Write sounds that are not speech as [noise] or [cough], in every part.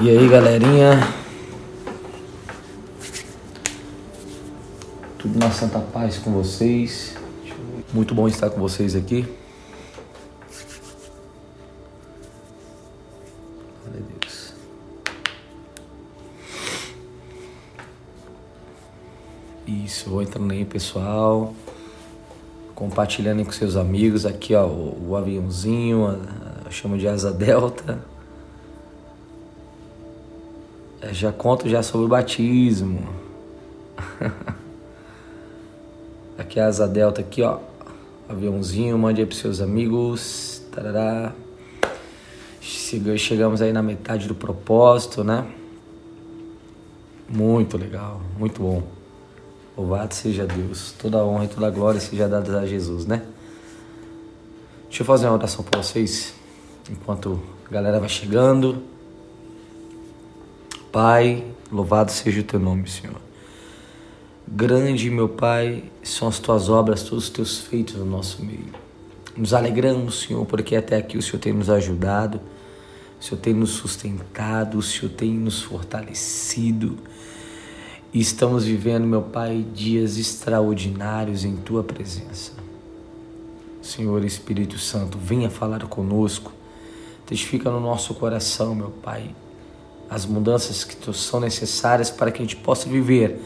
E aí, galerinha? Tudo na santa paz com vocês. Muito bom estar com vocês aqui. Isso, vou entrando aí, pessoal. Compartilhando aí com seus amigos. Aqui, ó, o, o aviãozinho, a, a chama de asa delta. Eu já conto já sobre o batismo. [laughs] aqui é a asa delta aqui, ó. Aviãozinho, mande aí pros seus amigos. Tarará. Chegamos aí na metade do propósito, né? Muito legal, muito bom. Louvado seja Deus. Toda honra e toda glória seja dada a Jesus, né? Deixa eu fazer uma oração para vocês enquanto a galera vai chegando. Pai, louvado seja o teu nome, Senhor. Grande, meu Pai, são as tuas obras, todos os teus feitos no nosso meio. Nos alegramos, Senhor, porque até aqui o Senhor tem nos ajudado, o Senhor tem nos sustentado, o Senhor tem nos fortalecido. E estamos vivendo, meu Pai, dias extraordinários em tua presença. Senhor Espírito Santo, venha falar conosco, testifica no nosso coração, meu Pai, as mudanças que são necessárias para que a gente possa viver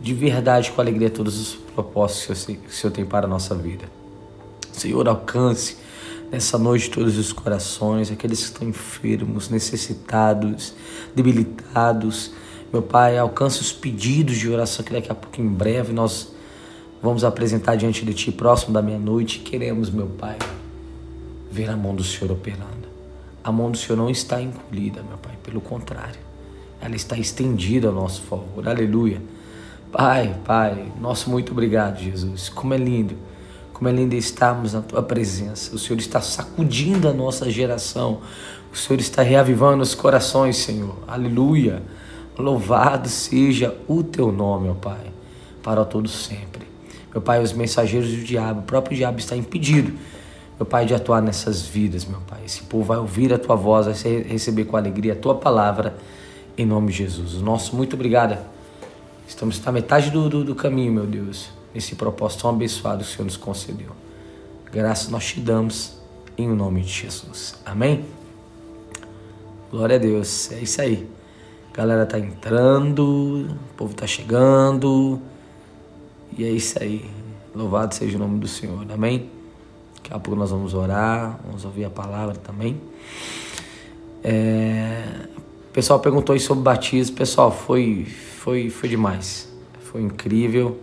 de verdade com alegria todos os propósitos que o Senhor tem para a nossa vida. Senhor, alcance nessa noite todos os corações, aqueles que estão enfermos, necessitados, debilitados. Meu Pai, alcance os pedidos de oração que daqui a pouco, em breve, nós vamos apresentar diante de Ti, próximo da meia-noite. Queremos, meu Pai, ver a mão do Senhor operando. A mão do Senhor não está encolhida, meu Pai, pelo contrário, ela está estendida ao nosso favor. Aleluia. Pai, Pai, nosso muito obrigado, Jesus. Como é lindo, como é lindo estarmos na Tua presença. O Senhor está sacudindo a nossa geração. O Senhor está reavivando os corações, Senhor. Aleluia. Louvado seja o Teu nome, ó Pai, para todos sempre. Meu Pai, os mensageiros do diabo, o próprio diabo está impedido meu Pai, de atuar nessas vidas, meu Pai. Esse povo vai ouvir a Tua voz, vai receber com alegria a Tua palavra, em nome de Jesus. Nosso muito obrigado. Estamos na metade do, do, do caminho, meu Deus, nesse propósito tão abençoado que o Senhor nos concedeu. Graças nós te damos, em nome de Jesus. Amém? Glória a Deus. É isso aí. A galera tá entrando, o povo tá chegando. E é isso aí. Louvado seja o nome do Senhor. Amém? Daqui a pouco nós vamos orar, vamos ouvir a palavra também. É... O pessoal perguntou aí sobre batismo. Pessoal, foi, foi, foi demais. Foi incrível.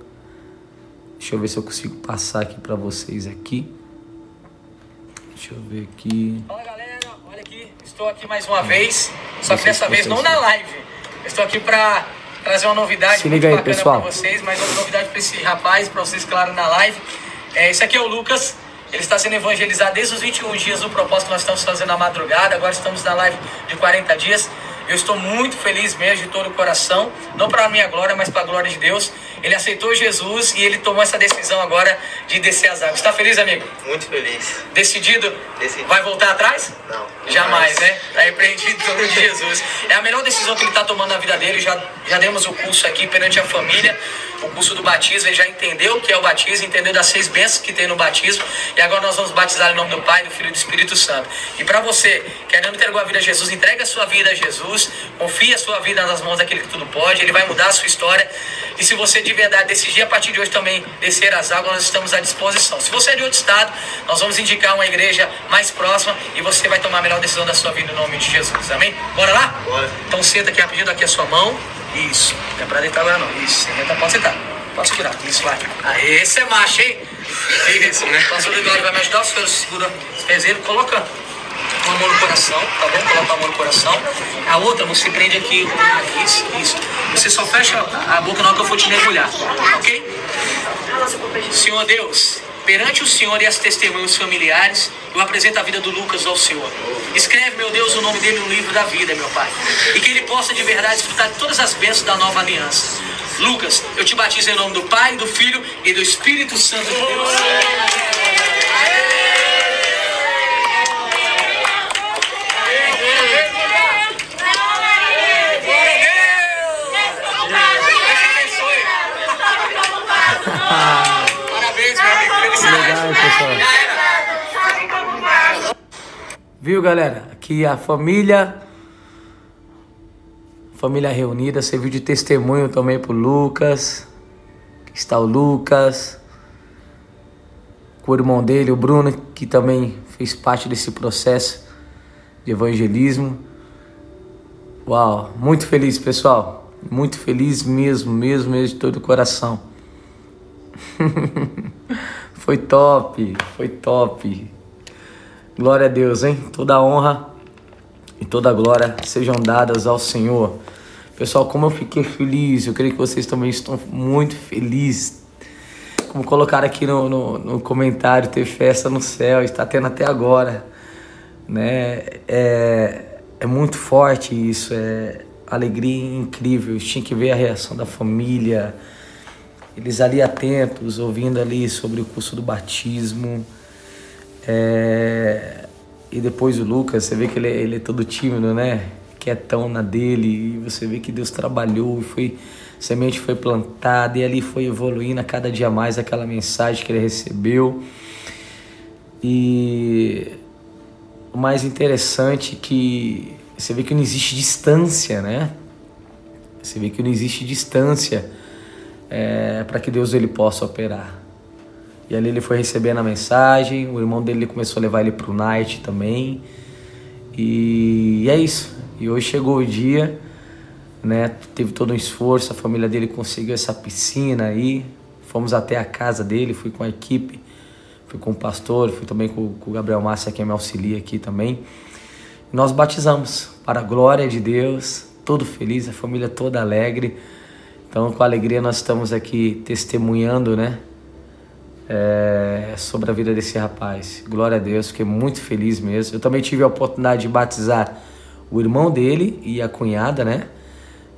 Deixa eu ver se eu consigo passar aqui para vocês aqui. Deixa eu ver aqui. Fala galera, olha aqui, estou aqui mais uma vez, só que dessa vez não na live. Estou aqui para trazer uma novidade Se liga aí, pessoal. para vocês, mas uma novidade para esse rapaz, para vocês, claro, na live. É, esse aqui é o Lucas. Ele está sendo evangelizado desde os 21 dias do propósito que nós estamos fazendo na madrugada. Agora estamos na live de 40 dias. Eu estou muito feliz mesmo de todo o coração, não para a minha glória, mas para a glória de Deus. Ele aceitou Jesus e ele tomou essa decisão agora de descer as águas. Está feliz, amigo? Muito feliz. Decidido? Decidido. Vai voltar atrás? Não. Jamais, né? Está repreendido em nome de Jesus. É a melhor decisão que ele está tomando na vida dele. Já, já demos o curso aqui perante a família, o curso do batismo. Ele já entendeu o que é o batismo, entendeu das seis bênçãos que tem no batismo. E agora nós vamos batizar em nome do Pai, do Filho e do Espírito Santo. E para você, querendo entregar a vida a Jesus, entrega a sua vida a Jesus. Confie a sua vida nas mãos daquele que tudo pode. Ele vai mudar a sua história. E se você de verdade decidir a partir de hoje também descer as águas, nós estamos à disposição. Se você é de outro estado, nós vamos indicar uma igreja mais próxima e você vai tomar a melhor decisão da sua vida em nome de Jesus. Amém? Bora lá? Bora. Então senta aqui rapidinho, aqui a sua mão. Isso. Não é pra deitar agora não. Isso. Então pode sentar. Pode segurar. Isso, vai. Aê, esse é macho, hein? Isso, né? O pastor Eduardo vai me ajudar, o senhor segura os pezinhos, coloca com a mão no coração, tá bom? Coloca a mão no coração. A outra você prende aqui o nariz, isso. Você só fecha a boca na hora que eu for te mergulhar, ok? Senhor Deus, perante o Senhor e as testemunhas familiares, eu apresento a vida do Lucas ao Senhor. Escreve, meu Deus, o nome dele no livro da vida, meu Pai. E que ele possa de verdade desfrutar de todas as bênçãos da nova aliança. Lucas, eu te batizo em nome do Pai, do Filho e do Espírito Santo de Deus. Parabéns, meu amigo. Felicidades. Legal, pessoal. Viu, galera? Aqui é a família. Família reunida. Serviu de testemunho também pro Lucas. Aqui está o Lucas. Com o irmão dele, o Bruno, que também fez parte desse processo de evangelismo. Uau, muito feliz, pessoal. Muito feliz mesmo, mesmo, mesmo de todo o coração. [laughs] foi top, foi top. Glória a Deus, hein? Toda honra e toda glória sejam dadas ao Senhor. Pessoal, como eu fiquei feliz, eu creio que vocês também estão muito felizes. Como colocaram aqui no, no, no comentário, ter festa no céu, está tendo até agora. Né? É, é muito forte isso, é alegria incrível. Tinha que ver a reação da família, eles ali atentos, ouvindo ali sobre o curso do batismo. É... E depois o Lucas, você vê que ele, é, ele é todo tímido, né? Quietão na dele, e você vê que Deus trabalhou foi. Semente foi plantada e ali foi evoluindo a cada dia mais aquela mensagem que ele recebeu. E o mais interessante é que você vê que não existe distância, né? Você vê que não existe distância é, para que Deus ele possa operar. E ali ele foi recebendo a mensagem, o irmão dele começou a levar ele para o night também. E é isso. E hoje chegou o dia, né? Teve todo um esforço, a família dele conseguiu essa piscina aí. Fomos até a casa dele, fui com a equipe, fui com o pastor, fui também com, com o Gabriel Massa, que me auxilia aqui também. nós batizamos para a glória de Deus, todo feliz, a família toda alegre. Então, com alegria, nós estamos aqui testemunhando, né? É, sobre a vida desse rapaz. Glória a Deus, fiquei muito feliz mesmo. Eu também tive a oportunidade de batizar o irmão dele e a cunhada, né?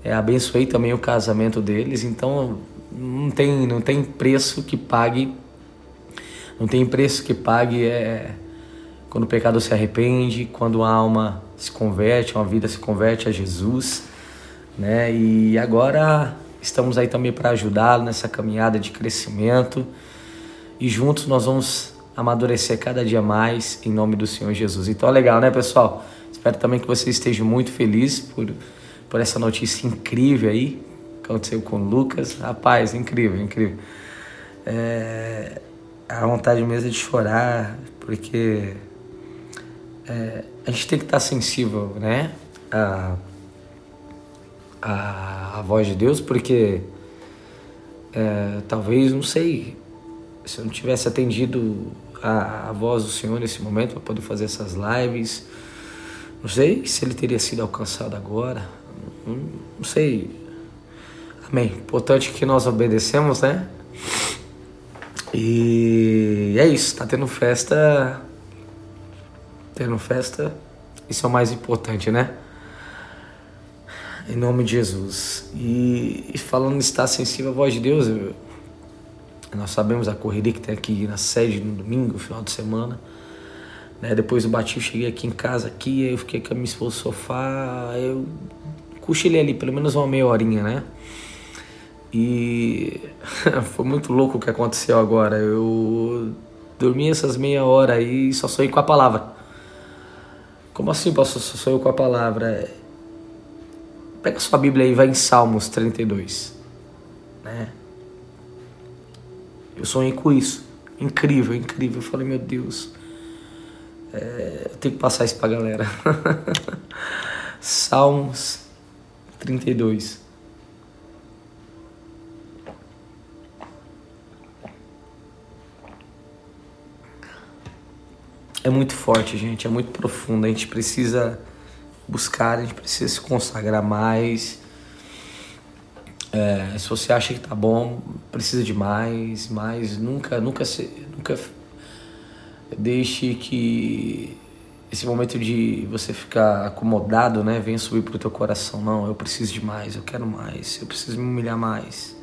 É, abençoei também o casamento deles. Então, não tem, não tem preço que pague. Não tem preço que pague é, quando o pecado se arrepende, quando a alma se converte, uma vida se converte a Jesus, né? E agora Estamos aí também para ajudá-lo nessa caminhada de crescimento e juntos nós vamos amadurecer cada dia mais em nome do Senhor Jesus. Então é legal, né, pessoal? Espero também que você esteja muito feliz por, por essa notícia incrível aí que aconteceu com o Lucas. Rapaz, incrível, incrível. É, a vontade mesmo é de chorar, porque é, a gente tem que estar sensível, né? A, a, a voz de Deus, porque é, talvez, não sei, se eu não tivesse atendido a, a voz do Senhor nesse momento para poder fazer essas lives, não sei se ele teria sido alcançado agora, não, não sei. Amém. Importante que nós obedecemos, né? E é isso, tá tendo festa. Tendo festa, isso é o mais importante, né? Em nome de Jesus. E, e falando de estar sensível à voz de Deus, eu, nós sabemos a correria que tem aqui na sede no domingo, final de semana. Né? Depois do bati, eu cheguei aqui em casa, aqui, eu fiquei com a minha esposa no sofá, eu cochilei ali pelo menos uma meia horinha, né? E [laughs] foi muito louco o que aconteceu agora. Eu dormi essas meia hora aí e só sonhei com a palavra. Como assim, pastor? Só sonhei com a palavra? Pega sua Bíblia e vai em Salmos 32. Né? Eu sonhei com isso. Incrível, incrível. Eu falei, meu Deus. É, eu tenho que passar isso pra galera. [laughs] Salmos 32. É muito forte, gente. É muito profundo. A gente precisa buscar, a gente precisa se consagrar mais. É, se você acha que tá bom, precisa de mais, mais. Nunca, nunca, se, nunca deixe que esse momento de você ficar acomodado, né, venha subir pro teu coração. Não, eu preciso de mais, eu quero mais, eu preciso me humilhar mais.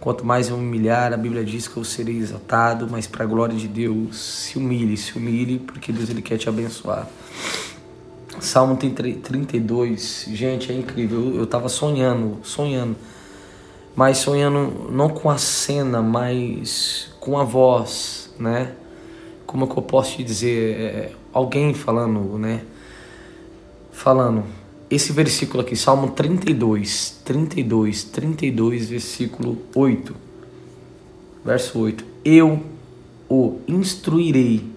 Quanto mais eu me humilhar, a Bíblia diz que eu serei exaltado, mas para a glória de Deus, se humilhe, se humilhe, porque Deus ele quer te abençoar. Salmo 32, gente, é incrível. Eu, estava sonhando, sonhando, mas sonhando não com a cena, mas com a voz, né? Como é que eu posso te dizer? É, alguém falando, né? Falando esse versículo aqui, Salmo 32, 32, 32, versículo 8. Verso 8. Eu o instruirei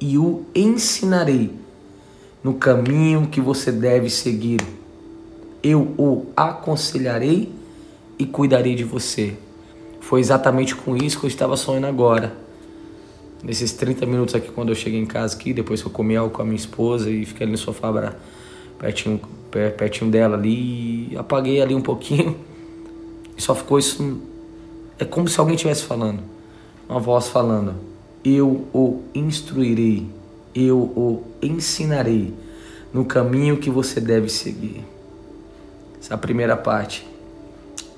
e o ensinarei no caminho que você deve seguir. Eu o aconselharei e cuidarei de você. Foi exatamente com isso que eu estava sonhando agora. Nesses 30 minutos aqui, quando eu cheguei em casa aqui, depois que eu comi algo com a minha esposa e fiquei ali no sofá pertinho, pertinho dela ali, apaguei ali um pouquinho e só ficou isso. É como se alguém estivesse falando, uma voz falando: Eu o instruirei, eu o ensinarei no caminho que você deve seguir. Essa é a primeira parte.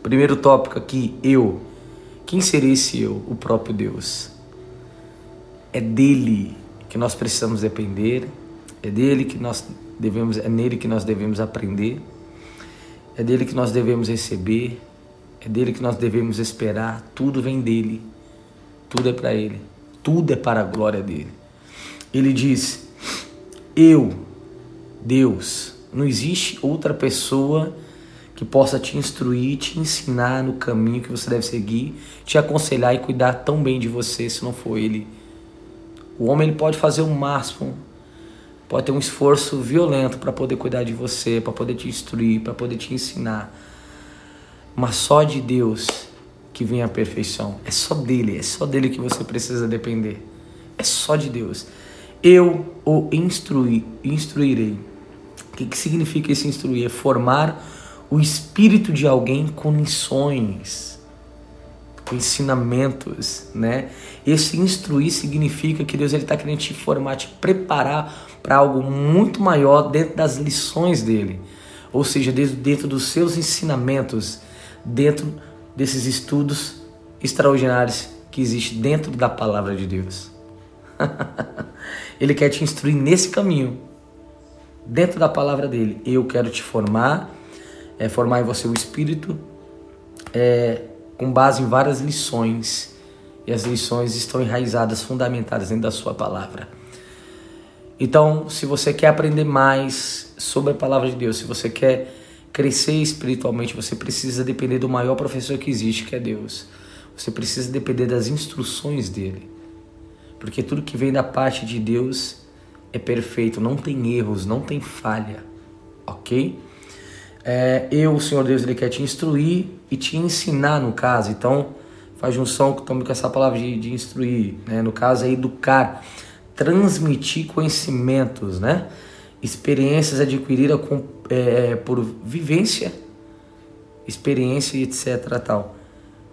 Primeiro tópico aqui, eu. Quem seria esse eu? O próprio Deus. É dele que nós precisamos depender, é dele que nós devemos, é nele que nós devemos aprender, é dele que nós devemos receber, é dele que nós devemos esperar. Tudo vem dele, tudo é para ele, tudo é para a glória dele. Ele diz: Eu, Deus, não existe outra pessoa que possa te instruir, te ensinar no caminho que você deve seguir, te aconselhar e cuidar tão bem de você se não for ele. O homem ele pode fazer o máximo, pode ter um esforço violento para poder cuidar de você, para poder te instruir, para poder te ensinar. Mas só de Deus que vem a perfeição. É só dele, é só dele que você precisa depender. É só de Deus. Eu o instruir, instruirei. O que, que significa esse instruir? É formar o espírito de alguém com lições, com ensinamentos, né? Esse instruir significa que Deus está querendo te formar, te preparar para algo muito maior dentro das lições dele, ou seja, dentro dos seus ensinamentos, dentro desses estudos extraordinários que existe dentro da palavra de Deus. [laughs] ele quer te instruir nesse caminho, dentro da palavra dele. Eu quero te formar é, formar em você o espírito é, com base em várias lições. E as lições estão enraizadas, fundamentadas dentro da sua palavra. Então, se você quer aprender mais sobre a palavra de Deus, se você quer crescer espiritualmente, você precisa depender do maior professor que existe, que é Deus. Você precisa depender das instruções dele. Porque tudo que vem da parte de Deus é perfeito, não tem erros, não tem falha. Ok? é, eu, o Senhor Deus, ele quer te instruir e te ensinar, no caso. Então, faz junção também com essa palavra de, de instruir, né? No caso, é educar, transmitir conhecimentos, né? Experiências adquiridas com, é, por vivência, experiência etc. Tal.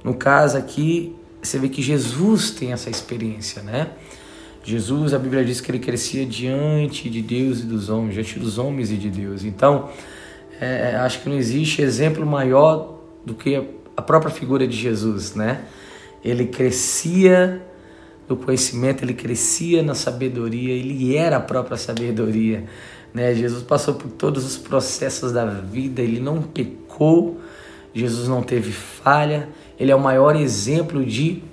No caso aqui, você vê que Jesus tem essa experiência, né? Jesus, a Bíblia diz que ele crescia diante de Deus e dos homens, diante dos homens e de Deus. Então, é, é, acho que não existe exemplo maior do que a própria figura de Jesus, né? Ele crescia no conhecimento, ele crescia na sabedoria, ele era a própria sabedoria, né? Jesus passou por todos os processos da vida, ele não pecou, Jesus não teve falha, ele é o maior exemplo de,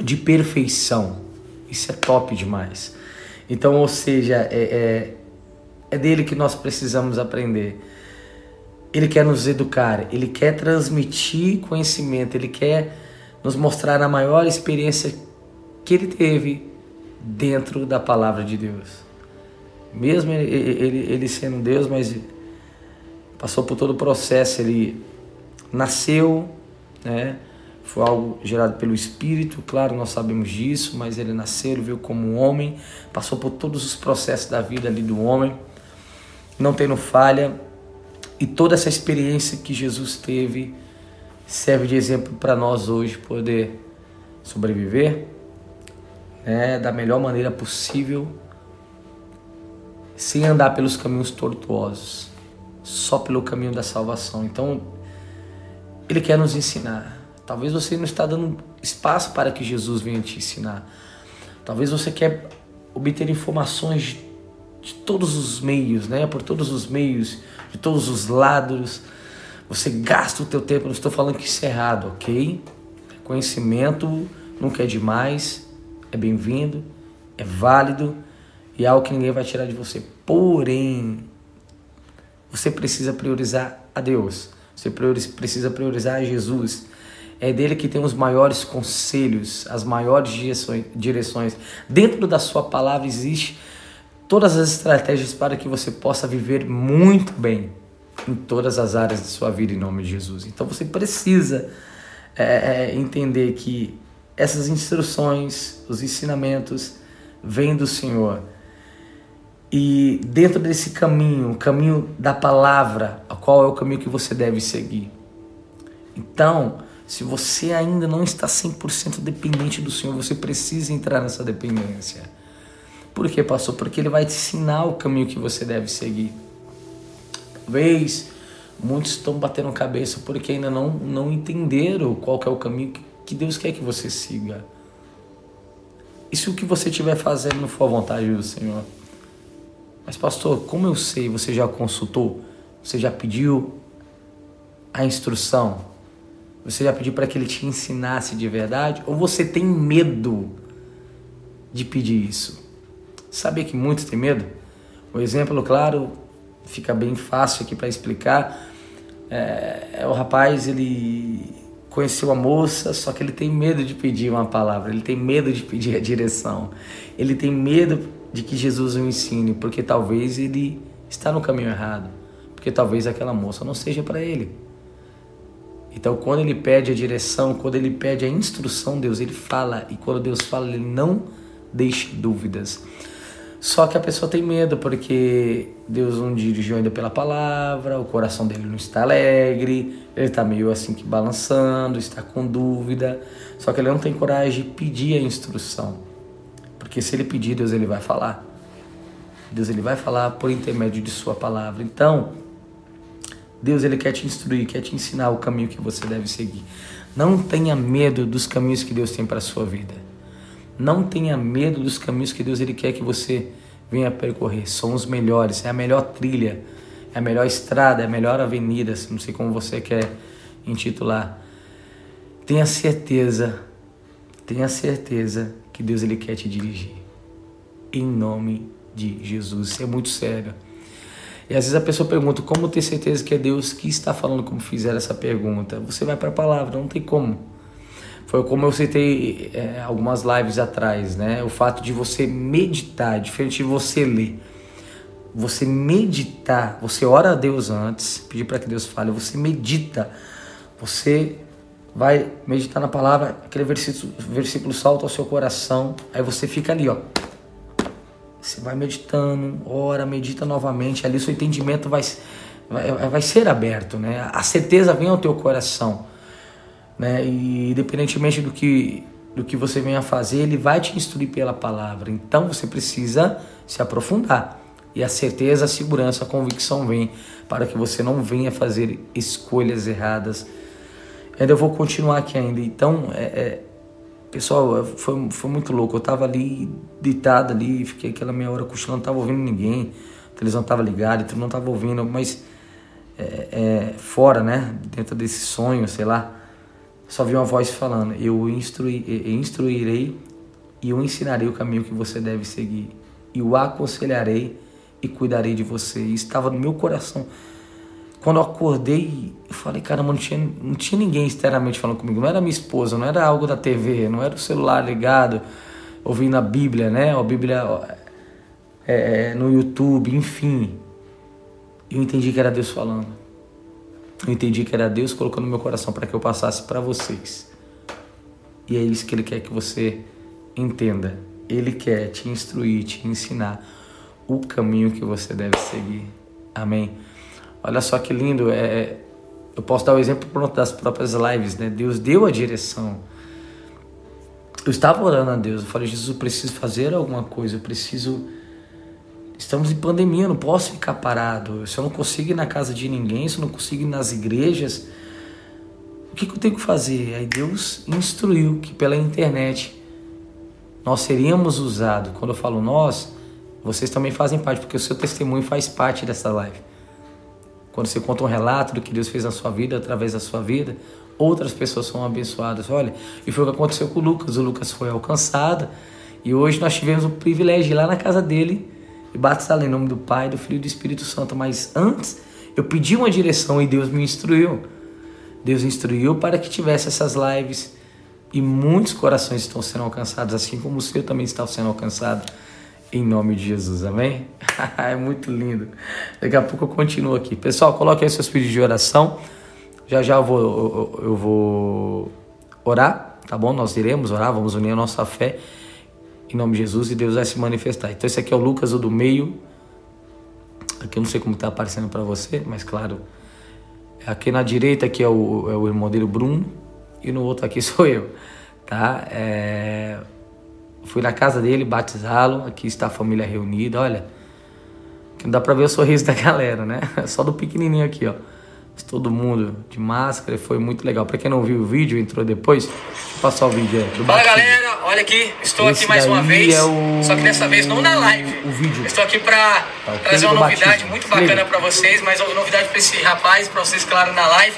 de perfeição. Isso é top demais. Então, ou seja, é, é, é dele que nós precisamos aprender. Ele quer nos educar, ele quer transmitir conhecimento, ele quer nos mostrar a maior experiência que ele teve dentro da palavra de Deus. Mesmo ele, ele, ele sendo Deus, mas passou por todo o processo, ele nasceu, né? Foi algo gerado pelo Espírito, claro, nós sabemos disso, mas ele nasceu, ele veio como homem, passou por todos os processos da vida ali do homem, não tendo falha, e toda essa experiência que Jesus teve serve de exemplo para nós hoje poder sobreviver né, da melhor maneira possível, sem andar pelos caminhos tortuosos, só pelo caminho da salvação. Então, Ele quer nos ensinar. Talvez você não está dando espaço para que Jesus venha te ensinar. Talvez você quer obter informações de, todos os meios, né? Por todos os meios de todos os lados. Você gasta o teu tempo, não estou falando que isso é errado, ok? Conhecimento nunca é demais, é bem-vindo, é válido E é algo que ninguém vai tirar de você. Porém, você precisa priorizar a Deus. Você precisa priorizar Jesus. É dele que tem os maiores conselhos, as maiores direções. Dentro da sua palavra existe todas as estratégias para que você possa viver muito bem em todas as áreas de sua vida em nome de Jesus. Então você precisa é, é entender que essas instruções, os ensinamentos, vêm do Senhor. E dentro desse caminho, o caminho da palavra, qual é o caminho que você deve seguir. Então, se você ainda não está 100% dependente do Senhor, você precisa entrar nessa dependência. Por quê, pastor? Porque ele vai te ensinar o caminho que você deve seguir. Talvez muitos estão batendo cabeça porque ainda não, não entenderam qual é o caminho que Deus quer que você siga. E se o que você estiver fazendo não for a vontade do Senhor? Mas, pastor, como eu sei? Você já consultou? Você já pediu a instrução? Você já pediu para que ele te ensinasse de verdade? Ou você tem medo de pedir isso? Sabia que muitos têm medo? O exemplo, claro, fica bem fácil aqui para explicar. É, é, o rapaz, ele conheceu a moça, só que ele tem medo de pedir uma palavra, ele tem medo de pedir a direção, ele tem medo de que Jesus o ensine, porque talvez ele está no caminho errado, porque talvez aquela moça não seja para ele. Então, quando ele pede a direção, quando ele pede a instrução, Deus ele fala, e quando Deus fala, ele não deixa dúvidas. Só que a pessoa tem medo porque Deus não dirigiu ainda pela palavra, o coração dele não está alegre, ele está meio assim que balançando, está com dúvida. Só que ele não tem coragem de pedir a instrução. Porque se ele pedir, Deus ele vai falar. Deus ele vai falar por intermédio de sua palavra. Então, Deus ele quer te instruir, quer te ensinar o caminho que você deve seguir. Não tenha medo dos caminhos que Deus tem para a sua vida. Não tenha medo dos caminhos que Deus ele quer que você venha percorrer. São os melhores, é a melhor trilha, é a melhor estrada, é a melhor avenida, não sei como você quer intitular. Tenha certeza, tenha certeza que Deus ele quer te dirigir. Em nome de Jesus. Isso é muito sério. E às vezes a pessoa pergunta como ter certeza que é Deus que está falando como fizeram essa pergunta. Você vai para a palavra, não tem como. Foi como eu citei é, algumas lives atrás, né? O fato de você meditar, diferente de você ler. Você meditar, você ora a Deus antes, pedir para que Deus fale, você medita, você vai meditar na palavra, aquele versículo, versículo salta ao seu coração, aí você fica ali, ó. Você vai meditando, ora, medita novamente, ali seu entendimento vai, vai, vai ser aberto, né? A certeza vem ao teu coração né? E independentemente do que do que você venha fazer, ele vai te instruir pela palavra. Então você precisa se aprofundar. E a certeza, a segurança, a convicção vem para que você não venha fazer escolhas erradas. Ainda vou continuar aqui ainda. Então, é, é, pessoal, foi, foi muito louco. Eu estava ali deitado ali, fiquei aquela meia hora cochilando, não estava ouvindo ninguém. A televisão estava ligada, então não estava ouvindo, mas é, é, fora, né? Dentro desse sonho, sei lá só vi uma voz falando: Eu instruirei e eu ensinarei o caminho que você deve seguir, e o aconselharei e cuidarei de você. E estava no meu coração. Quando eu acordei, eu falei: Caramba, não tinha, não tinha ninguém externamente falando comigo. Não era minha esposa, não era algo da TV, não era o celular ligado, ouvindo a Bíblia, né? A Bíblia é, é, no YouTube, enfim. Eu entendi que era Deus falando. Eu entendi que era Deus colocando meu coração para que eu passasse para vocês. E é isso que Ele quer que você entenda. Ele quer te instruir, te ensinar o caminho que você deve seguir. Amém? Olha só que lindo. É, eu posso dar o exemplo das próprias lives, né? Deus deu a direção. Eu estava orando a Deus. Eu falei, Jesus, eu preciso fazer alguma coisa. Eu preciso Estamos em pandemia, eu não posso ficar parado. Se eu não consigo ir na casa de ninguém, se eu não consigo ir nas igrejas, o que, que eu tenho que fazer? Aí Deus instruiu que pela internet nós seríamos usados. Quando eu falo nós, vocês também fazem parte, porque o seu testemunho faz parte dessa live. Quando você conta um relato do que Deus fez na sua vida, através da sua vida, outras pessoas são abençoadas. Olha, e foi o que aconteceu com o Lucas. O Lucas foi alcançado E hoje nós tivemos o privilégio de ir lá na casa dele e batizá-lo em nome do Pai, do Filho e do Espírito Santo. Mas antes, eu pedi uma direção e Deus me instruiu. Deus instruiu para que tivesse essas lives e muitos corações estão sendo alcançados, assim como o seu também está sendo alcançado, em nome de Jesus, amém? [laughs] é muito lindo. Daqui a pouco eu continuo aqui. Pessoal, coloque aí seus pedidos de oração. Já já eu vou, eu, eu vou orar, tá bom? Nós iremos orar, vamos unir a nossa fé em nome de Jesus e Deus vai se manifestar. Então esse aqui é o Lucas, o do meio. Aqui eu não sei como está aparecendo para você, mas claro, aqui na direita aqui é o, é o irmão dele, Bruno, e no outro aqui [laughs] sou eu, tá? É... Fui na casa dele batizá-lo, aqui está a família reunida, olha. Que não dá para ver o sorriso [laughs] da galera, né? Só do pequenininho aqui, ó todo mundo de máscara, foi muito legal. Para quem não viu o vídeo, entrou depois, deixa eu passar o vídeo aí. Do Fala galera, olha aqui, estou Esse aqui mais uma vez, é o... só que dessa vez não na live. O vídeo. Estou aqui para tá, trazer uma novidade batismo. muito bacana para vocês, mas uma novidade para esse rapaz, para vocês, claro, na live.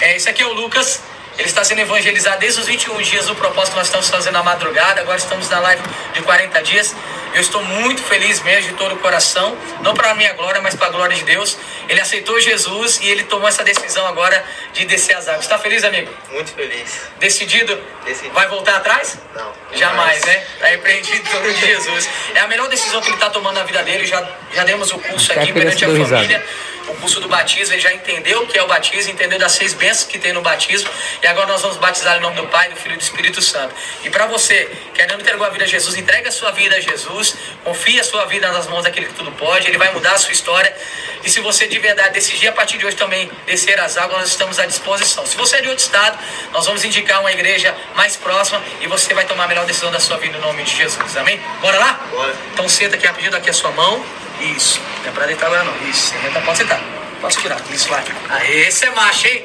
É, esse aqui é o Lucas. Ele está sendo evangelizado desde os 21 dias do propósito que nós estamos fazendo na madrugada. Agora estamos na live de 40 dias. Eu estou muito feliz mesmo de todo o coração, não para a minha glória, mas para a glória de Deus. Ele aceitou Jesus e ele tomou essa decisão agora de descer as águas. Está feliz, amigo? Muito feliz. Decidido? Decidido. Vai voltar atrás? Não. Jamais, né? Está repreendido em nome de Jesus. É a melhor decisão que ele está tomando na vida dele. Já, já demos o curso aqui perante a família o curso do batismo, ele já entendeu o que é o batismo, entendeu das seis bênçãos que tem no batismo, e agora nós vamos batizar em nome do Pai, do Filho e do Espírito Santo. E para você, querendo entregar a vida a Jesus, entregue a sua vida a Jesus, confie a sua vida nas mãos daquele que tudo pode, ele vai mudar a sua história. E se você de verdade decidir a partir de hoje também descer as águas, nós estamos à disposição. Se você é de outro estado, nós vamos indicar uma igreja mais próxima e você vai tomar a melhor decisão da sua vida em nome de Jesus. Amém? Bora lá? Bora. Então senta aqui rapidinho, daqui a sua mão. Isso. Não é pra deitar agora não. Isso. Senta, pode sentar. Pode segurar. Isso, vai. Aê, você é macho, hein?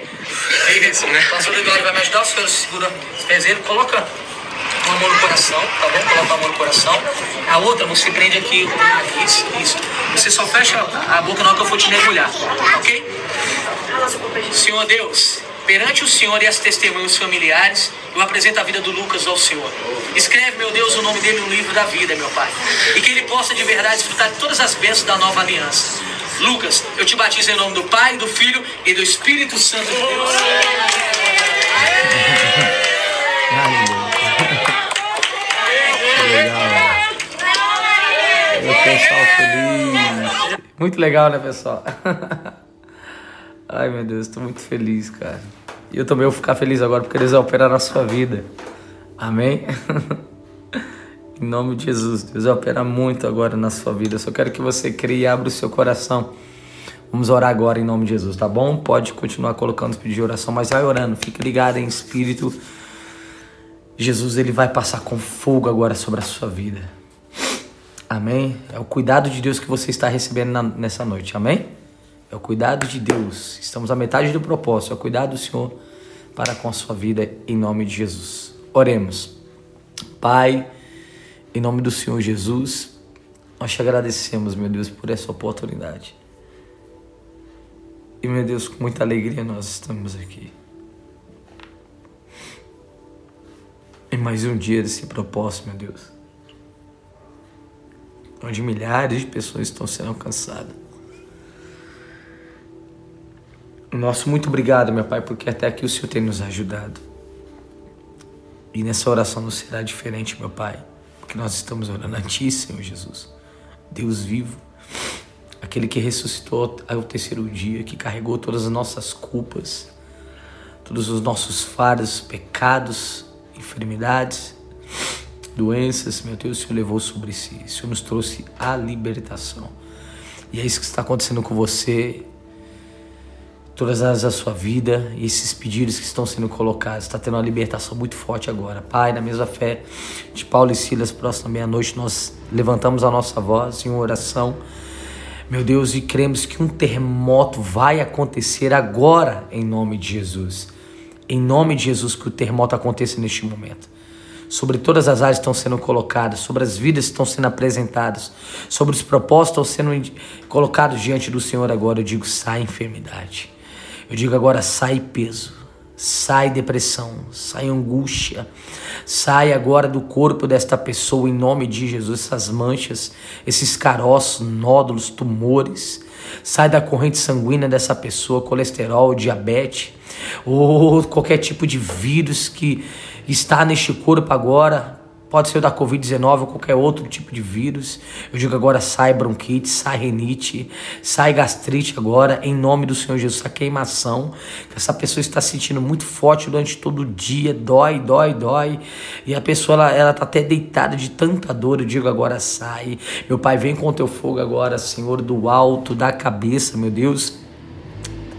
Isso, né? O pastor Eduardo vai me ajudar. O senhor segura pezinhos, coloca uma mão no coração, tá bom? Coloca a mão no coração. A outra você prende aqui, isso, isso. Você só fecha a boca na hora que eu for te mergulhar, ok? Senhor Deus, perante o Senhor e as testemunhas familiares, eu apresento a vida do Lucas ao Senhor. Escreve, meu Deus, o nome dele no livro da vida, meu Pai. E que ele possa de verdade desfrutar de todas as bênçãos da nova aliança. Lucas, eu te batizo em nome do Pai, do Filho e do Espírito Santo de Deus. [laughs] O pessoal [laughs] feliz. Muito legal, né, pessoal? [laughs] Ai, meu Deus, estou muito feliz, cara. E eu também vou ficar feliz agora porque Deus vai operar na sua vida. Amém? [laughs] em nome de Jesus, Deus vai operar muito agora na sua vida. Eu só quero que você crie e abra o seu coração. Vamos orar agora em nome de Jesus, tá bom? Pode continuar colocando os pedidos de oração, mas vai orando. Fique ligado em espírito. Jesus, ele vai passar com fogo agora sobre a sua vida. Amém? É o cuidado de Deus que você está recebendo na, nessa noite. Amém? É o cuidado de Deus. Estamos à metade do propósito. É o cuidado do Senhor para com a sua vida, em nome de Jesus. Oremos. Pai, em nome do Senhor Jesus, nós te agradecemos, meu Deus, por essa oportunidade. E, meu Deus, com muita alegria nós estamos aqui. Em mais um dia desse propósito, meu Deus. Onde milhares de pessoas estão sendo alcançadas. Nosso muito obrigado, meu Pai, porque até aqui o Senhor tem nos ajudado. E nessa oração não será diferente, meu Pai, porque nós estamos orando a Ti, Senhor Jesus, Deus vivo, aquele que ressuscitou ao terceiro dia, que carregou todas as nossas culpas, todos os nossos fardos, pecados, enfermidades, doenças, meu Deus, o Senhor levou sobre si, o Senhor nos trouxe a libertação. E é isso que está acontecendo com você, todas as da sua vida e esses pedidos que estão sendo colocados. Está tendo uma libertação muito forte agora. Pai, na mesma fé de Paulo e Silas, próxima meia-noite, nós levantamos a nossa voz em oração. Meu Deus, e cremos que um terremoto vai acontecer agora em nome de Jesus. Em nome de Jesus, que o terremoto aconteça neste momento. Sobre todas as áreas que estão sendo colocadas, sobre as vidas que estão sendo apresentadas, sobre os propósitos que estão sendo colocados diante do Senhor agora, eu digo: sai enfermidade eu digo agora: sai peso, Sai depressão, sai angústia, sai agora do corpo desta pessoa em nome de Jesus, essas manchas, esses caroços, nódulos, tumores. Sai da corrente sanguínea dessa pessoa, colesterol, diabetes, ou qualquer tipo de vírus que está neste corpo agora, Pode ser o da Covid-19 ou qualquer outro tipo de vírus. Eu digo agora sai bronquite, sai renite, sai gastrite agora, em nome do Senhor Jesus. Essa queimação que essa pessoa está sentindo muito forte durante todo o dia, dói, dói, dói. E a pessoa, ela, ela tá até deitada de tanta dor. Eu digo agora sai. Meu Pai, vem com teu fogo agora, Senhor, do alto da cabeça, meu Deus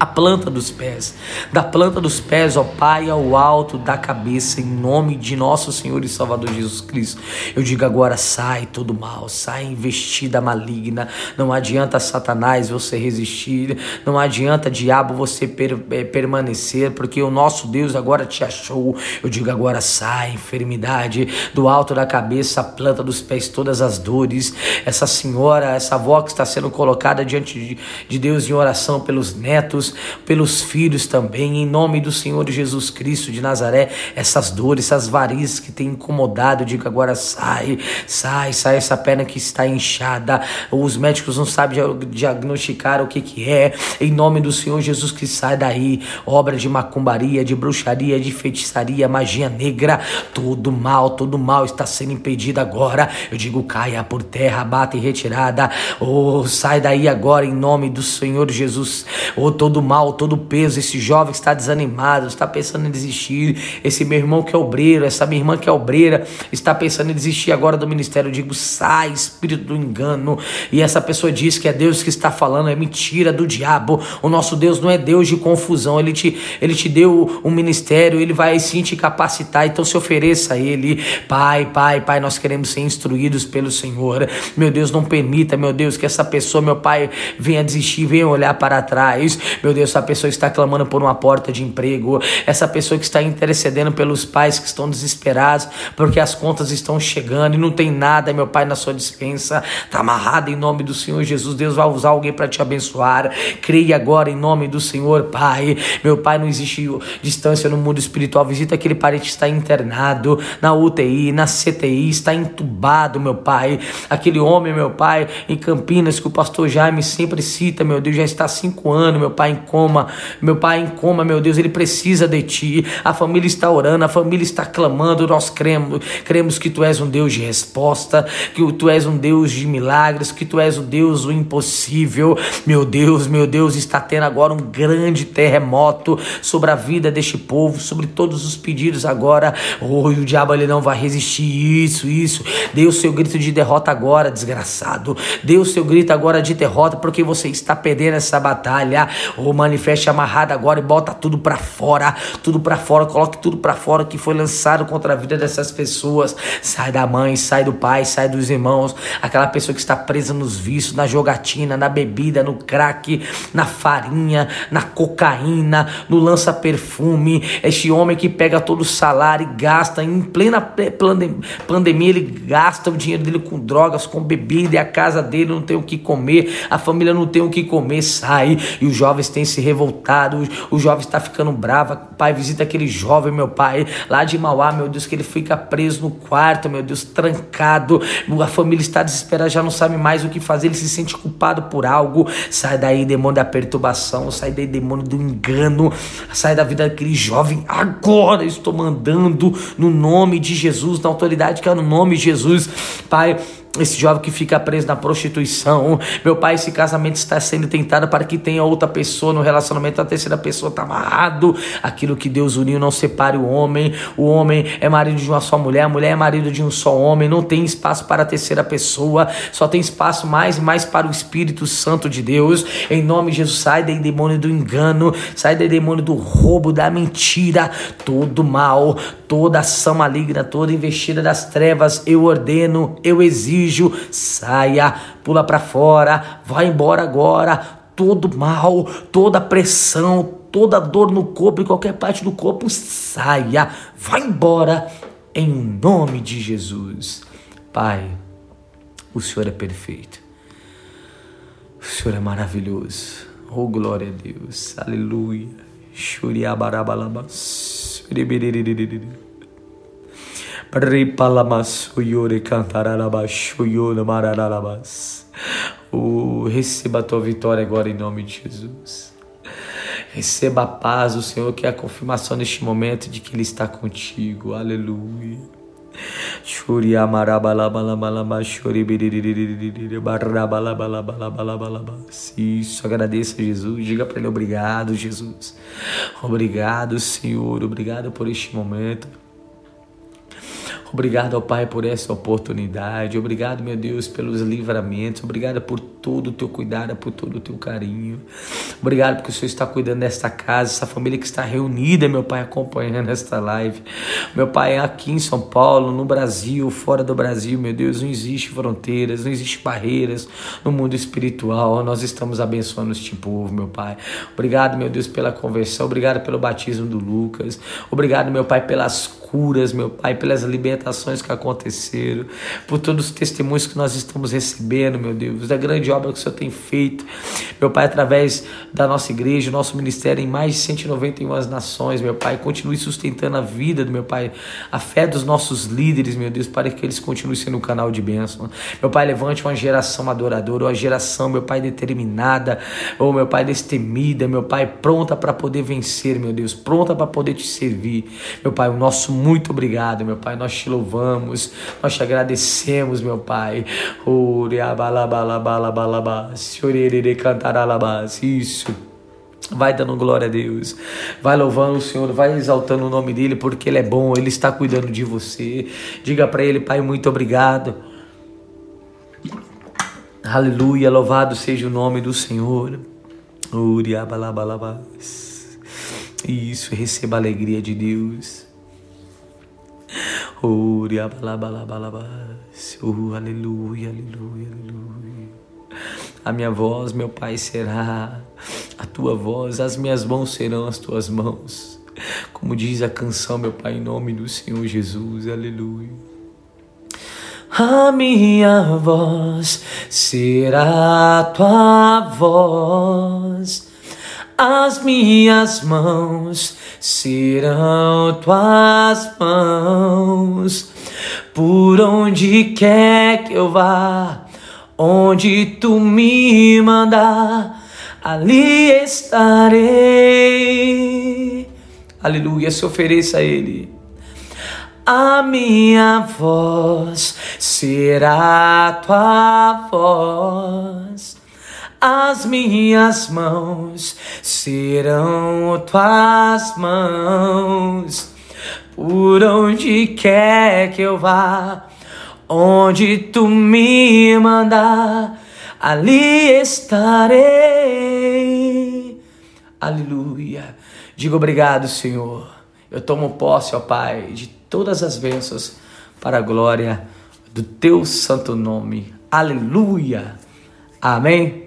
a planta dos pés, da planta dos pés, ó Pai, ao alto da cabeça, em nome de nosso Senhor e Salvador Jesus Cristo. Eu digo agora: sai todo mal, sai investida maligna. Não adianta Satanás você resistir, não adianta diabo você per, é, permanecer, porque o nosso Deus agora te achou. Eu digo agora: sai, enfermidade, do alto da cabeça, a planta dos pés, todas as dores. Essa senhora, essa avó que está sendo colocada diante de, de Deus em oração pelos netos pelos filhos também, em nome do Senhor Jesus Cristo de Nazaré, essas dores, essas varizes que tem incomodado, diga agora sai, sai, sai essa perna que está inchada, os médicos não sabem diagnosticar o que que é, em nome do Senhor Jesus que sai daí, obra de macumbaria, de bruxaria, de feitiçaria, magia negra, todo mal, todo mal está sendo impedido agora, eu digo caia por terra, bata e retirada, oh, sai daí agora em nome do Senhor Jesus, oh, todo todo mal, todo peso, esse jovem que está desanimado, está pensando em desistir, esse meu irmão que é obreiro, essa minha irmã que é obreira, está pensando em desistir agora do ministério. Eu digo, sai, espírito do engano. E essa pessoa diz que é Deus que está falando, é mentira do diabo. O nosso Deus não é Deus de confusão, ele te, ele te deu um ministério, ele vai sim te capacitar, então se ofereça a ele. Pai, pai, pai, nós queremos ser instruídos pelo Senhor. Meu Deus, não permita, meu Deus, que essa pessoa, meu pai, venha desistir, venha olhar para trás. Meu Deus, essa pessoa está clamando por uma porta de emprego, essa pessoa que está intercedendo pelos pais que estão desesperados porque as contas estão chegando e não tem nada, meu Pai, na sua dispensa. Está amarrado em nome do Senhor Jesus. Deus vai usar alguém para te abençoar. Creia agora em nome do Senhor, Pai. Meu Pai, não existe distância no mundo espiritual. Visita aquele parente que está internado na UTI, na CTI, está entubado, meu Pai. Aquele homem, meu Pai, em Campinas, que o pastor Jaime sempre cita, meu Deus, já está há cinco anos, meu Pai em coma, meu pai em coma, meu Deus, ele precisa de ti. A família está orando, a família está clamando. Nós cremos, cremos que tu és um Deus de resposta, que tu és um Deus de milagres, que tu és o Deus do impossível. Meu Deus, meu Deus, está tendo agora um grande terremoto sobre a vida deste povo, sobre todos os pedidos agora. Oh, o diabo ele não vai resistir isso, isso. Dê o seu grito de derrota agora, desgraçado. Dê o seu grito agora de derrota, porque você está perdendo essa batalha. Ou manifeste amarrado agora e bota tudo para fora, tudo para fora, coloque tudo para fora que foi lançado contra a vida dessas pessoas. Sai da mãe, sai do pai, sai dos irmãos, aquela pessoa que está presa nos vícios, na jogatina, na bebida, no crack, na farinha, na cocaína, no lança perfume. Este homem que pega todo o salário e gasta em plena pandemia, ele gasta o dinheiro dele com drogas, com bebida, e a casa dele não tem o que comer, a família não tem o que comer, sai. E o jovem jovens têm se revoltado, o, jovem está ficando bravo. Pai, visita aquele jovem, meu pai, lá de Mauá, meu Deus, que ele fica preso no quarto, meu Deus, trancado. A família está desesperada, já não sabe mais o que fazer, ele se sente culpado por algo. Sai daí, demônio da perturbação, sai daí, demônio do engano, sai da vida daquele jovem. Agora estou mandando no nome de Jesus, na autoridade que é no nome de Jesus, Pai esse jovem que fica preso na prostituição. Meu pai, esse casamento está sendo tentado para que tenha outra pessoa no relacionamento. A terceira pessoa está amarrado. Aquilo que Deus uniu não separe o homem. O homem é marido de uma só mulher, a mulher é marido de um só homem. Não tem espaço para a terceira pessoa. Só tem espaço mais e mais para o Espírito Santo de Deus. Em nome de Jesus, sai daí demônio do engano, sai daí demônio do roubo, da mentira, todo mal, toda ação maligna, toda investida das trevas. Eu ordeno, eu exijo saia, pula para fora, vai embora agora. Todo mal, toda pressão, toda dor no corpo, em qualquer parte do corpo, saia, vai embora, em nome de Jesus. Pai, o Senhor é perfeito, o Senhor é maravilhoso. Oh, glória a Deus, aleluia. Shuriabarabalabas. Ripalamas. Receba a tua vitória agora em nome de Jesus. Receba a paz do Senhor, que é a confirmação neste momento de que Ele está contigo. Aleluia. Shuri amarabalabalaba shuri Isso, agradeça Jesus, diga para ele obrigado, Jesus. Obrigado, Senhor, obrigado por este momento. Obrigado, ó Pai, por essa oportunidade. Obrigado, meu Deus, pelos livramentos. Obrigado por todo o teu cuidado, por todo o teu carinho. Obrigado porque o Senhor está cuidando desta casa, essa família que está reunida, meu Pai, acompanhando esta live. Meu Pai, aqui em São Paulo, no Brasil, fora do Brasil, meu Deus, não existe fronteiras, não existe barreiras no mundo espiritual. Nós estamos abençoando este povo, meu Pai. Obrigado, meu Deus, pela conversão. Obrigado pelo batismo do Lucas. Obrigado, meu Pai, pelas curas, meu Pai, pelas libertações que aconteceram, por todos os testemunhos que nós estamos recebendo, meu Deus, da grande obra que o Senhor tem feito, meu Pai, através da nossa igreja, nosso ministério em mais de 191 nações, meu Pai, continue sustentando a vida do meu Pai, a fé dos nossos líderes, meu Deus, para que eles continuem sendo um canal de bênção. Meu Pai, levante uma geração adoradora, uma geração, meu Pai, determinada, ou meu Pai, destemida, meu Pai, pronta para poder vencer, meu Deus, pronta para poder te servir. Meu Pai, o nosso muito obrigado, meu Pai. Nós te louvamos, nós te agradecemos, meu Pai. Isso. Vai dando glória a Deus. Vai louvando o Senhor, vai exaltando o nome dele, porque ele é bom, ele está cuidando de você. Diga para ele, Pai, muito obrigado. Aleluia, louvado seja o nome do Senhor. Isso, receba a alegria de Deus. Oh, aleluia, aleluia, aleluia. A minha voz, meu Pai, será a tua voz, as minhas mãos serão as tuas mãos. Como diz a canção, meu Pai, em nome do Senhor Jesus, aleluia. A minha voz será a tua voz as minhas mãos serão tuas mãos. Por onde quer que eu vá, onde tu me mandar, ali estarei. Aleluia, se ofereça a Ele. A minha voz será tua voz as minhas mãos serão tuas mãos. Por onde quer que eu vá, onde tu me mandar, ali estarei. Aleluia. Digo obrigado, Senhor. Eu tomo posse, ó Pai, de todas as bênçãos para a glória do teu santo nome. Aleluia. Amém.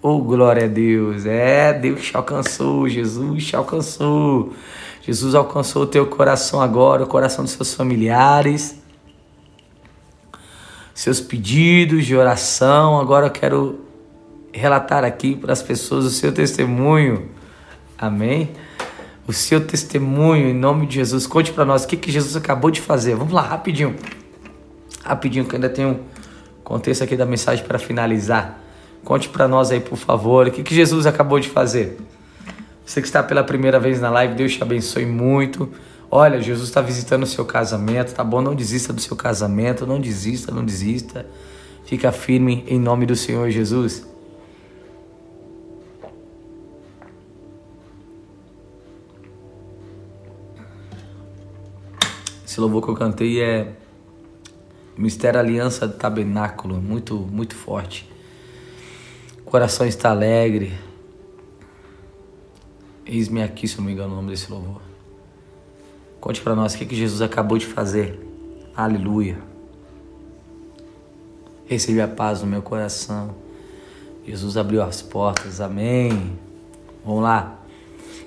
Oh, glória a Deus. É, Deus te alcançou, Jesus te alcançou. Jesus alcançou o teu coração agora, o coração dos seus familiares. Seus pedidos de oração. Agora eu quero relatar aqui para as pessoas o seu testemunho. Amém? O seu testemunho em nome de Jesus. Conte para nós o que, que Jesus acabou de fazer. Vamos lá, rapidinho. Rapidinho, que ainda tem um contexto aqui da mensagem para finalizar. Conte para nós aí, por favor, o que, que Jesus acabou de fazer. Você que está pela primeira vez na live, Deus te abençoe muito. Olha, Jesus está visitando o seu casamento, tá bom? Não desista do seu casamento, não desista, não desista. Fica firme em nome do Senhor Jesus. Esse louvor que eu cantei é Mistério Aliança do Tabernáculo, muito, muito forte. O coração está alegre. Eis-me aqui, se não me engano o nome desse louvor. Conte para nós o que, que Jesus acabou de fazer. Aleluia. Recebi a paz no meu coração. Jesus abriu as portas. Amém. Vamos lá.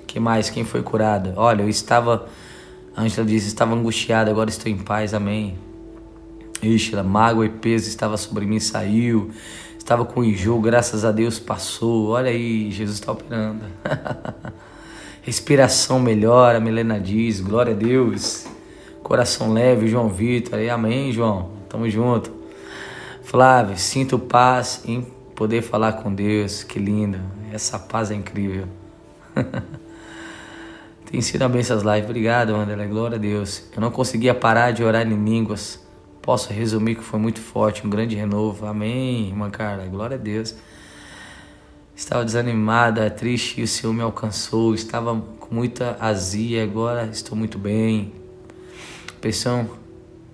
que mais? Quem foi curado? Olha, eu estava. A Angela disse: estava angustiada, agora estou em paz. Amém. Ixi, mágoa e peso estava sobre mim, saiu estava com enjoo, graças a Deus passou. Olha aí, Jesus está operando. [laughs] Respiração melhora, Milena diz, glória a Deus. Coração leve, João Vitor, aí, amém, João. Tamo junto. Flávio, sinto paz em poder falar com Deus, que lindo. Essa paz é incrível. [laughs] Tem sido a benção as lives. Obrigado, André. Glória a Deus. Eu não conseguia parar de orar em línguas. Posso resumir que foi muito forte, um grande renovo. Amém, irmã Carla. Glória a Deus. Estava desanimada, triste e o Senhor me alcançou. Estava com muita azia, agora estou muito bem. Pressão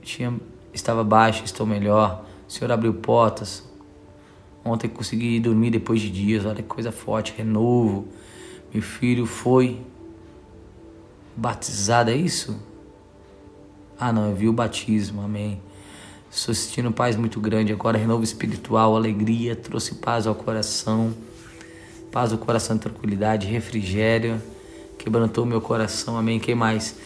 tinha, estava baixa, estou melhor. O Senhor abriu portas. Ontem consegui dormir depois de dias. Olha que coisa forte, renovo. Meu filho foi batizado, é isso? Ah, não, eu vi o batismo, amém. Estou sentindo paz muito grande agora, renovo espiritual, alegria, trouxe paz ao coração, paz do coração, tranquilidade, refrigério, quebrantou meu coração, amém. Quem mais?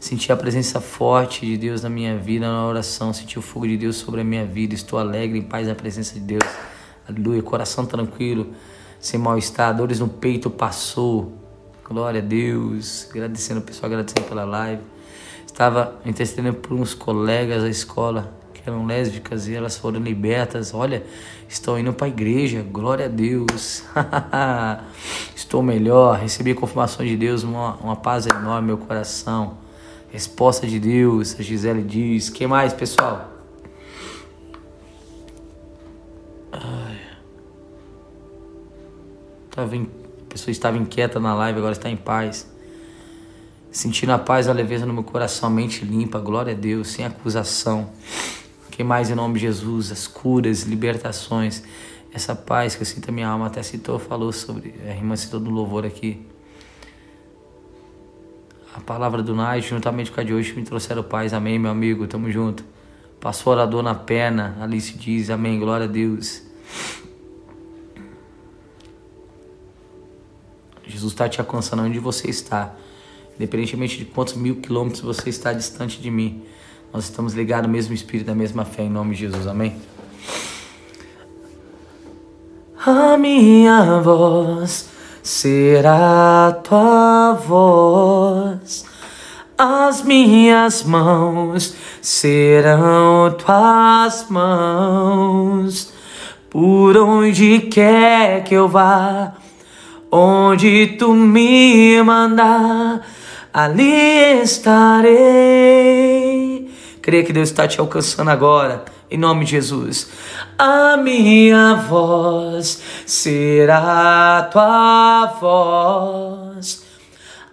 Senti a presença forte de Deus na minha vida, na oração, senti o fogo de Deus sobre a minha vida, estou alegre, em paz na presença de Deus, aleluia, coração tranquilo, sem mal-estar, dores no peito passou, glória a Deus, agradecendo o pessoal, agradecendo pela live. Estava intercedendo por uns colegas da escola, que eram lésbicas e elas foram libertas. Olha, estão indo para a igreja, glória a Deus. [laughs] Estou melhor, recebi confirmação de Deus, uma, uma paz enorme no meu coração. Resposta de Deus, a Gisele diz. que mais, pessoal? Ai. Tava in... A pessoa estava inquieta na live, agora está em paz. Sentindo a paz a leveza no meu coração, a mente limpa, glória a Deus, sem acusação. Que mais em nome de Jesus, as curas, libertações, essa paz que eu sinto a minha alma, até citou, falou sobre, a irmã citou do louvor aqui. A palavra do Nai, juntamente com a de hoje, me trouxeram paz, amém, meu amigo, tamo junto. Passou orador na perna, Alice diz, amém, glória a Deus. Jesus está te alcançando onde você está, independentemente de quantos mil quilômetros você está distante de mim. Nós estamos ligados ao mesmo Espírito, da mesma fé, em nome de Jesus. Amém? A minha voz será tua voz, as minhas mãos serão tuas mãos, por onde quer que eu vá, onde tu me mandar, ali estarei Creia que Deus está te alcançando agora, em nome de Jesus. A minha voz será tua voz,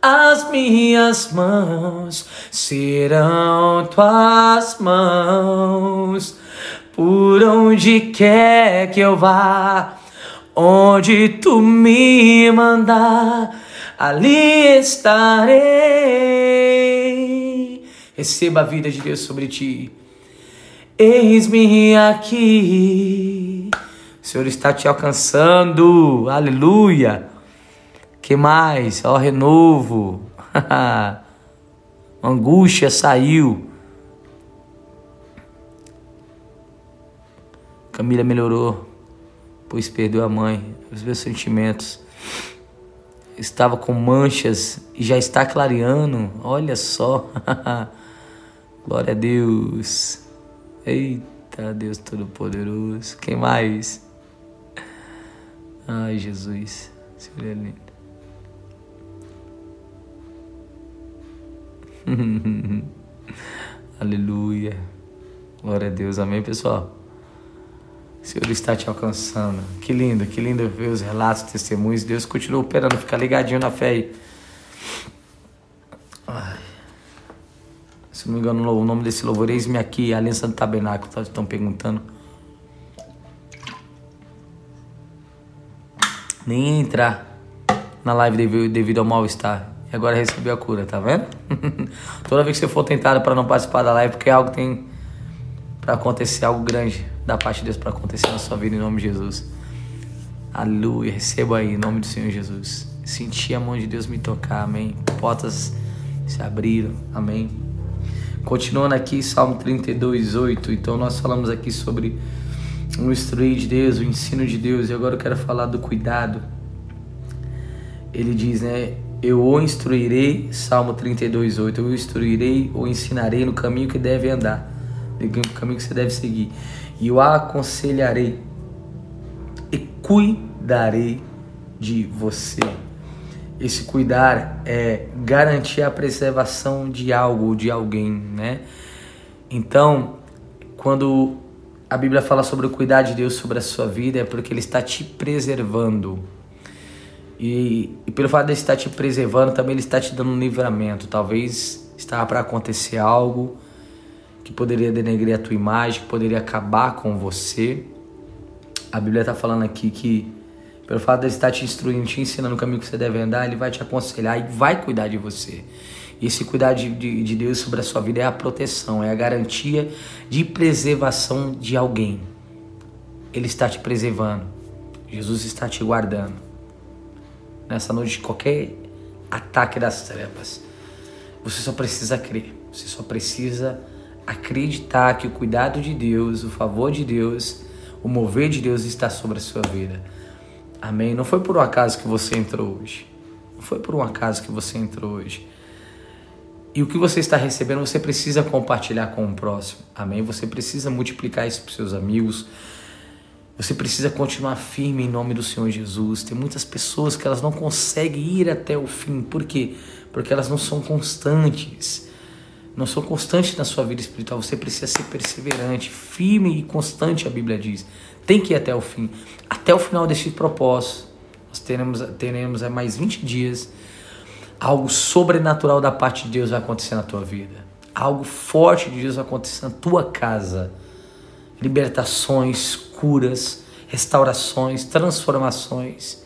as minhas mãos serão tuas mãos, por onde quer que eu vá, onde tu me mandar, ali estarei Receba a vida de Deus sobre ti. Eis-me aqui. O Senhor está te alcançando. Aleluia. Que mais? Ó, renovo. [laughs] Angústia saiu. Camila melhorou, pois perdeu a mãe. Os meus sentimentos estava com manchas e já está clareando. Olha só. [laughs] Glória a Deus. Eita, Deus Todo-Poderoso. Quem mais? Ai, Jesus. Senhor é lindo. [laughs] Aleluia. Glória a Deus. Amém, pessoal? O Senhor está te alcançando. Que lindo, que lindo ver os relatos, testemunhos. Deus continua operando. Fica ligadinho na fé aí. Ai. Se não me engano, o nome desse louvor, eis-me aqui, Aliança do Tabernáculo, tá? estão perguntando. Nem entrar na live devido ao mal-estar. E agora recebeu a cura, tá vendo? [laughs] Toda vez que você for tentado para não participar da live, porque é algo tem para acontecer, algo grande da parte de Deus para acontecer na sua vida, em nome de Jesus. Aleluia, receba aí, em nome do Senhor Jesus. Senti a mão de Deus me tocar, amém. Portas se abriram, amém. Continuando aqui, Salmo 32, 8. Então, nós falamos aqui sobre o instruir de Deus, o ensino de Deus, e agora eu quero falar do cuidado. Ele diz, né? Eu o instruirei, Salmo 32, 8. Eu o instruirei ou ensinarei no caminho que deve andar, no caminho que você deve seguir. E o aconselharei e cuidarei de você. Esse cuidar é garantir a preservação de algo ou de alguém, né? Então, quando a Bíblia fala sobre o cuidar de Deus sobre a sua vida, é porque Ele está te preservando. E, e pelo fato de Ele estar te preservando, também Ele está te dando um livramento. Talvez estava para acontecer algo que poderia denegrir a tua imagem, que poderia acabar com você. A Bíblia está falando aqui que pelo fato de ele estar te instruindo, te ensinando o caminho que você deve andar, ele vai te aconselhar e vai cuidar de você. E esse cuidar de, de, de Deus sobre a sua vida é a proteção, é a garantia de preservação de alguém. Ele está te preservando. Jesus está te guardando. Nessa noite de qualquer ataque das trevas. Você só precisa crer. Você só precisa acreditar que o cuidado de Deus, o favor de Deus, o mover de Deus está sobre a sua vida. Amém? Não foi por um acaso que você entrou hoje. Não foi por um acaso que você entrou hoje. E o que você está recebendo, você precisa compartilhar com o próximo. Amém? Você precisa multiplicar isso para seus amigos. Você precisa continuar firme em nome do Senhor Jesus. Tem muitas pessoas que elas não conseguem ir até o fim. Por quê? Porque elas não são constantes. Não são constantes na sua vida espiritual. Você precisa ser perseverante, firme e constante, a Bíblia diz. Tem que ir até o fim. Até o final deste propósito. Nós teremos, teremos mais 20 dias. Algo sobrenatural da parte de Deus vai acontecer na tua vida. Algo forte de Deus vai acontecer na tua casa. Libertações, curas, restaurações, transformações,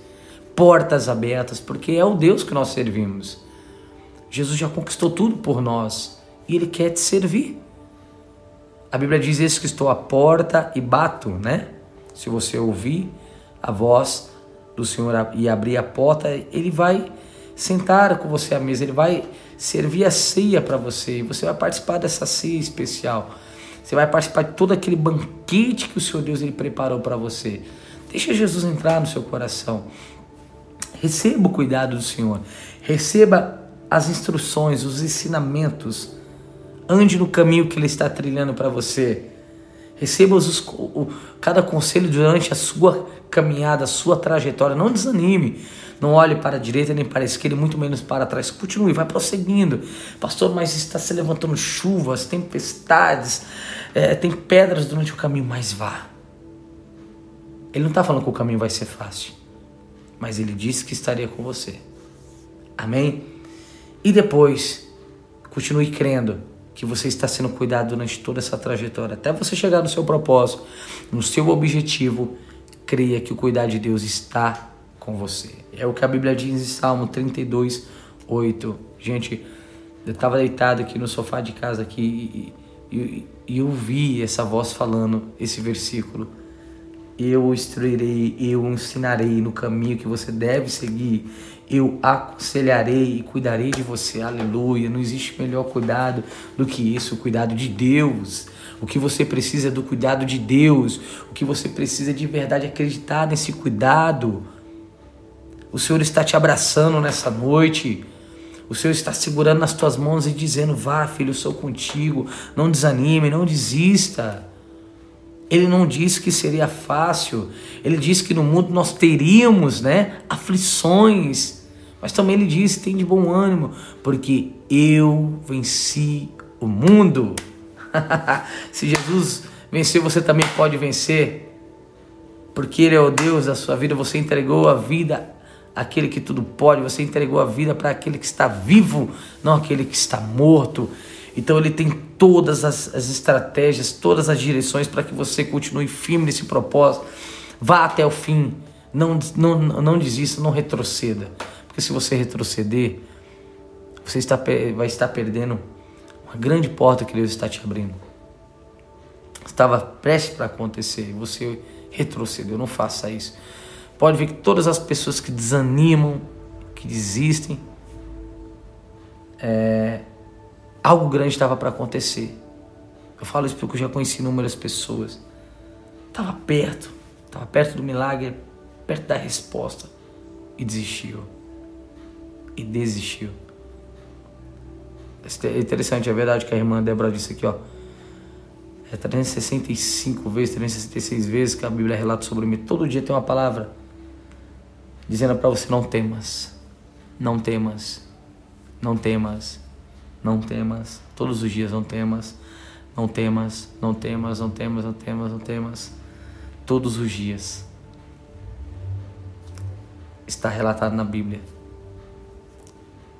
portas abertas, porque é o Deus que nós servimos. Jesus já conquistou tudo por nós e Ele quer te servir. A Bíblia diz isso que estou à porta e bato, né? Se você ouvir a voz do Senhor e abrir a porta, ele vai sentar com você à mesa, ele vai servir a ceia para você e você vai participar dessa ceia especial. Você vai participar de todo aquele banquete que o Senhor Deus ele preparou para você. Deixa Jesus entrar no seu coração. Receba o cuidado do Senhor. Receba as instruções, os ensinamentos. Ande no caminho que Ele está trilhando para você. Receba os, o, cada conselho durante a sua caminhada, a sua trajetória. Não desanime. Não olhe para a direita nem para a esquerda, muito menos para trás. Continue, vai prosseguindo. Pastor, mas está se levantando chuvas, tempestades, é, tem pedras durante o caminho, mas vá. Ele não está falando que o caminho vai ser fácil, mas ele disse que estaria com você. Amém? E depois, continue crendo que você está sendo cuidado durante toda essa trajetória, até você chegar no seu propósito, no seu objetivo, creia que o cuidado de Deus está com você. É o que a Bíblia diz em Salmo 32, 8. Gente, eu estava deitado aqui no sofá de casa aqui e, e, e eu vi essa voz falando esse versículo. Eu instruirei, eu ensinarei no caminho que você deve seguir eu aconselharei e cuidarei de você. Aleluia. Não existe melhor cuidado do que isso, o cuidado de Deus. O que você precisa é do cuidado de Deus. O que você precisa é de verdade acreditar nesse cuidado. O Senhor está te abraçando nessa noite. O Senhor está segurando nas tuas mãos e dizendo: Vá, filho, eu sou contigo. Não desanime, não desista. Ele não disse que seria fácil. Ele disse que no mundo nós teríamos, né, aflições. Mas também ele diz: tem de bom ânimo, porque eu venci o mundo. [laughs] Se Jesus venceu, você também pode vencer. Porque Ele é o Deus da sua vida, você entregou a vida àquele que tudo pode, você entregou a vida para aquele que está vivo, não aquele que está morto. Então Ele tem todas as, as estratégias, todas as direções para que você continue firme nesse propósito. Vá até o fim, não, não, não desista, não retroceda. Porque se você retroceder, você está, vai estar perdendo uma grande porta que Deus está te abrindo. Estava prestes para acontecer e você retrocedeu. Não faça isso. Pode ver que todas as pessoas que desanimam, que desistem, é, algo grande estava para acontecer. Eu falo isso porque eu já conheci inúmeras pessoas. Estava perto, estava perto do milagre, perto da resposta e desistiu. E desistiu. É interessante, é verdade que a irmã Débora disse aqui, ó. É 365 vezes, 366 vezes que a Bíblia relata sobre mim. Todo dia tem uma palavra dizendo para você: não temas, não temas, não temas, não temas. Todos os dias não temas, não temas, não temas, não temas, não temas, não temas. Todos os dias. Está relatado na Bíblia.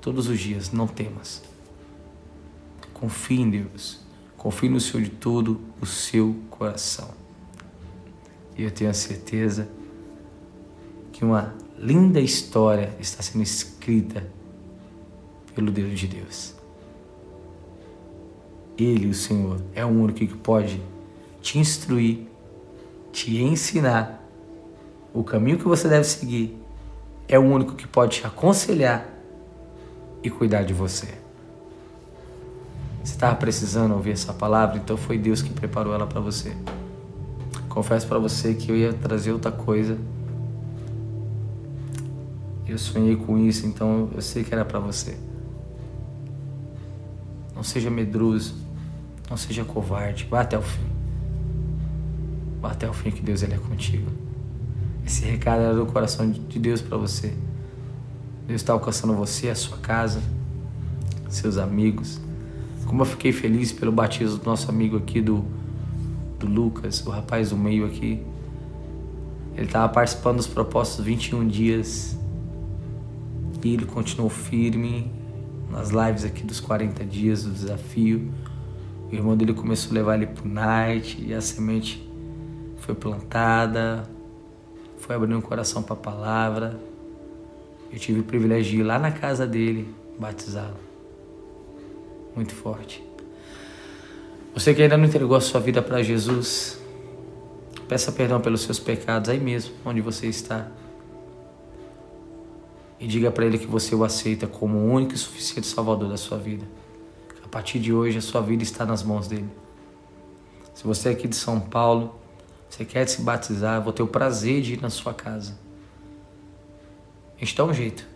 Todos os dias, não temas. Confie em Deus. Confie no Senhor de todo o seu coração. E eu tenho a certeza que uma linda história está sendo escrita pelo Deus de Deus. Ele, o Senhor, é o único que pode te instruir, te ensinar o caminho que você deve seguir. É o único que pode te aconselhar e cuidar de você. Você estava precisando ouvir essa palavra, então foi Deus que preparou ela para você. Confesso para você que eu ia trazer outra coisa. Eu sonhei com isso, então eu sei que era para você. Não seja medroso, não seja covarde, vá até o fim. Vá até o fim que Deus ele é contigo. Esse recado era do coração de Deus para você. Deus está alcançando você, a sua casa, seus amigos. Como eu fiquei feliz pelo batismo do nosso amigo aqui, do, do Lucas, o rapaz do meio aqui. Ele estava participando dos propósitos 21 dias e ele continuou firme nas lives aqui dos 40 dias do desafio. O irmão dele começou a levar ele pro night e a semente foi plantada, foi abrindo o coração para a palavra. Eu tive o privilégio de ir lá na casa dele batizá-lo muito forte. Você que ainda não entregou a sua vida para Jesus, peça perdão pelos seus pecados aí mesmo, onde você está. E diga para Ele que você o aceita como o único e suficiente Salvador da sua vida. A partir de hoje, a sua vida está nas mãos dele. Se você é aqui de São Paulo, você quer se batizar, vou ter o prazer de ir na sua casa. A gente dá um jeito.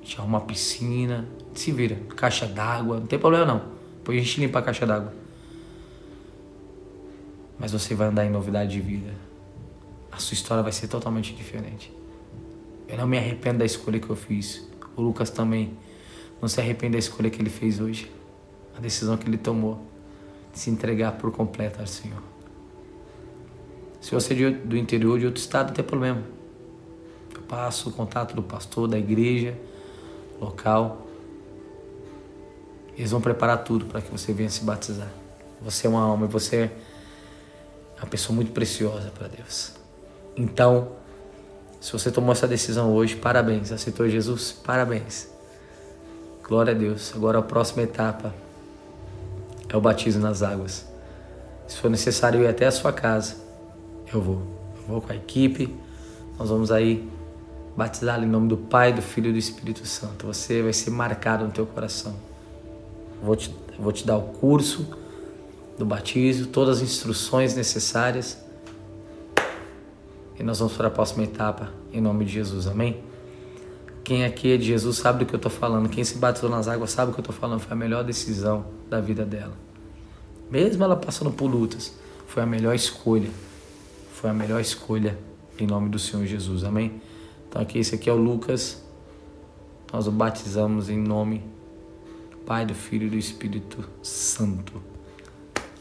A gente arruma uma piscina, se vira. Caixa d'água, não tem problema não. Depois a gente limpa a caixa d'água. Mas você vai andar em novidade de vida. A sua história vai ser totalmente diferente. Eu não me arrependo da escolha que eu fiz. O Lucas também não se arrepende da escolha que ele fez hoje. A decisão que ele tomou de se entregar por completo ao Senhor. Se você é do interior de outro estado, não tem problema. Passo o contato do pastor, da igreja local. Eles vão preparar tudo para que você venha se batizar. Você é uma alma você é uma pessoa muito preciosa para Deus. Então, se você tomou essa decisão hoje, parabéns. Aceitou Jesus? Parabéns. Glória a Deus. Agora a próxima etapa é o batismo nas águas. Se for necessário ir até a sua casa, eu vou. Eu vou com a equipe. Nós vamos aí batizá-lo em nome do Pai, do Filho e do Espírito Santo. Você vai ser marcado no teu coração. Vou te, vou te dar o curso do batismo, todas as instruções necessárias. E nós vamos para a próxima etapa, em nome de Jesus, amém? Quem aqui é de Jesus sabe do que eu estou falando. Quem se batizou nas águas sabe o que eu estou falando. Foi a melhor decisão da vida dela. Mesmo ela passando por lutas, foi a melhor escolha. Foi a melhor escolha em nome do Senhor Jesus, amém? Então aqui, esse aqui é o Lucas. Nós o batizamos em nome Pai, do Filho e do Espírito Santo.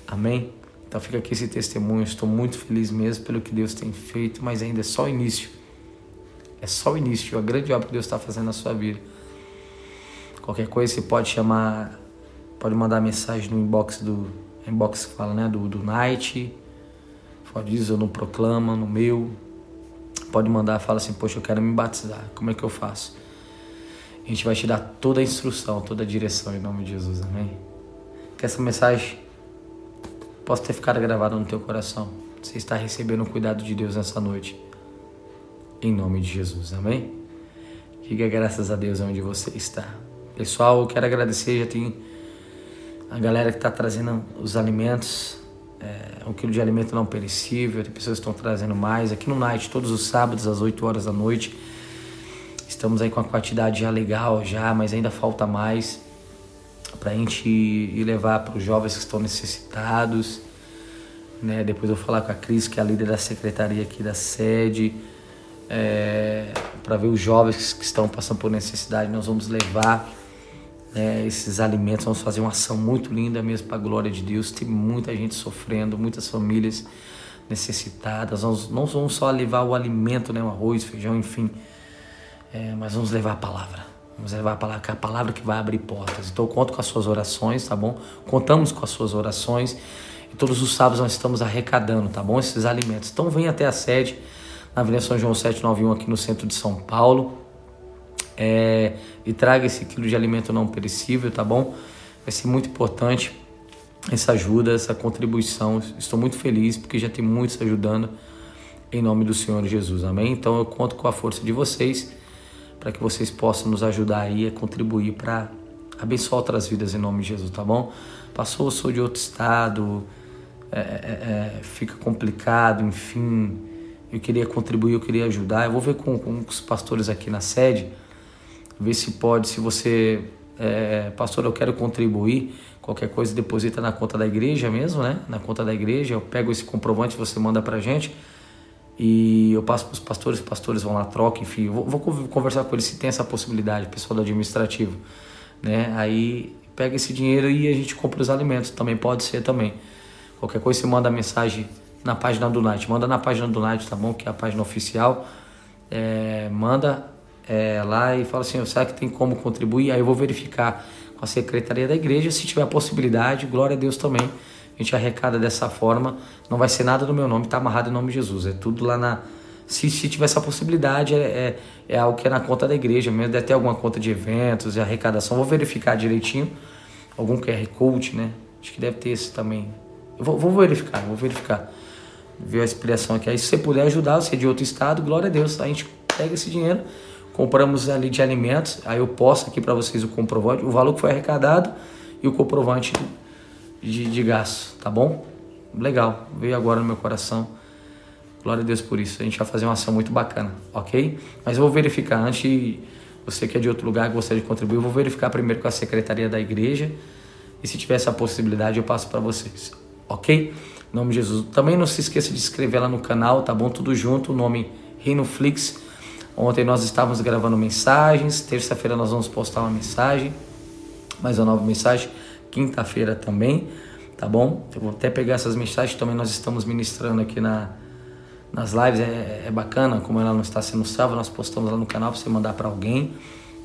Amém? Então fica aqui esse testemunho. Estou muito feliz mesmo pelo que Deus tem feito, mas ainda é só o início. É só o início, a grande obra que Deus está fazendo na sua vida. Qualquer coisa você pode chamar, pode mandar mensagem no inbox do inbox que fala, né, do, do Night, pode dizer no Proclama, no meu. Pode mandar, fala assim, poxa, eu quero me batizar. Como é que eu faço? A gente vai te dar toda a instrução, toda a direção em nome de Jesus, amém? Que essa mensagem possa ter ficado gravada no teu coração. Você está recebendo o cuidado de Deus nessa noite. Em nome de Jesus, amém? Diga graças a Deus onde você está. Pessoal, eu quero agradecer, já tem a galera que está trazendo os alimentos, é, um quilo de alimento não perecível, tem pessoas que estão trazendo mais. Aqui no Night, todos os sábados às 8 horas da noite, Estamos aí com a quantidade já legal já, mas ainda falta mais para a gente ir levar para os jovens que estão necessitados. Né? Depois eu vou falar com a Cris, que é a líder da secretaria aqui da sede, é, para ver os jovens que estão passando por necessidade. Nós vamos levar né, esses alimentos, vamos fazer uma ação muito linda mesmo para a glória de Deus. Tem muita gente sofrendo, muitas famílias necessitadas. Nós não vamos só levar o alimento, né, o arroz, feijão, enfim, é, mas vamos levar a palavra. Vamos levar a palavra, que é a palavra que vai abrir portas. Então eu conto com as suas orações, tá bom? Contamos com as suas orações. E todos os sábados nós estamos arrecadando, tá bom? Esses alimentos. Então vem até a sede, na Avenida São João 791, aqui no centro de São Paulo. É, e traga esse quilo de alimento não perecível, tá bom? Vai ser muito importante essa ajuda, essa contribuição. Estou muito feliz porque já tem muitos ajudando em nome do Senhor Jesus, amém? Então eu conto com a força de vocês para que vocês possam nos ajudar aí a contribuir para abençoar outras vidas em nome de Jesus, tá bom? Passou, sou de outro estado, é, é, é, fica complicado, enfim. Eu queria contribuir, eu queria ajudar. Eu vou ver com, com os pastores aqui na sede, ver se pode, se você, é, pastor, eu quero contribuir. Qualquer coisa deposita na conta da igreja mesmo, né? Na conta da igreja, eu pego esse comprovante, você manda pra gente e eu passo para os pastores, os pastores vão lá, troca, enfim. Vou, vou, conversar com eles se tem essa possibilidade, pessoal do administrativo. Né? Aí pega esse dinheiro e a gente compra os alimentos, também pode ser também. Qualquer coisa você manda mensagem na página do Night, manda na página do Night, tá bom? Que é a página oficial. É, manda é, lá e fala assim, será que tem como contribuir? Aí eu vou verificar com a secretaria da igreja, se tiver possibilidade, glória a Deus também a gente arrecada dessa forma, não vai ser nada no meu nome, está amarrado em nome de Jesus. É tudo lá na. Se, se tiver essa possibilidade, é, é, é, algo que é na conta da igreja mesmo, deve ter alguma conta de eventos e arrecadação. Vou verificar direitinho. Algum QR Code, né? Acho que deve ter esse também. Eu vou, vou verificar, vou verificar. Ver a explicação aqui. Aí, se você puder ajudar, você é de outro estado, glória a Deus. A gente pega esse dinheiro, compramos ali de alimentos. Aí eu posto aqui para vocês o comprovante, o valor que foi arrecadado e o comprovante de, de gasto, tá bom? Legal, veio agora no meu coração. Glória a Deus por isso. A gente vai fazer uma ação muito bacana, ok? Mas eu vou verificar antes, você que é de outro lugar gostaria de contribuir, eu vou verificar primeiro com a secretaria da igreja. E se tiver essa possibilidade, eu passo para vocês, ok? Em nome de Jesus. Também não se esqueça de inscrever lá no canal, tá bom? Tudo junto, o nome Reino Flix. Ontem nós estávamos gravando mensagens, terça-feira nós vamos postar uma mensagem, mais uma nova mensagem quinta-feira também, tá bom? Eu vou até pegar essas mensagens também nós estamos ministrando aqui na, nas lives, é, é bacana, como ela não está sendo salva, nós postamos lá no canal para você mandar para alguém,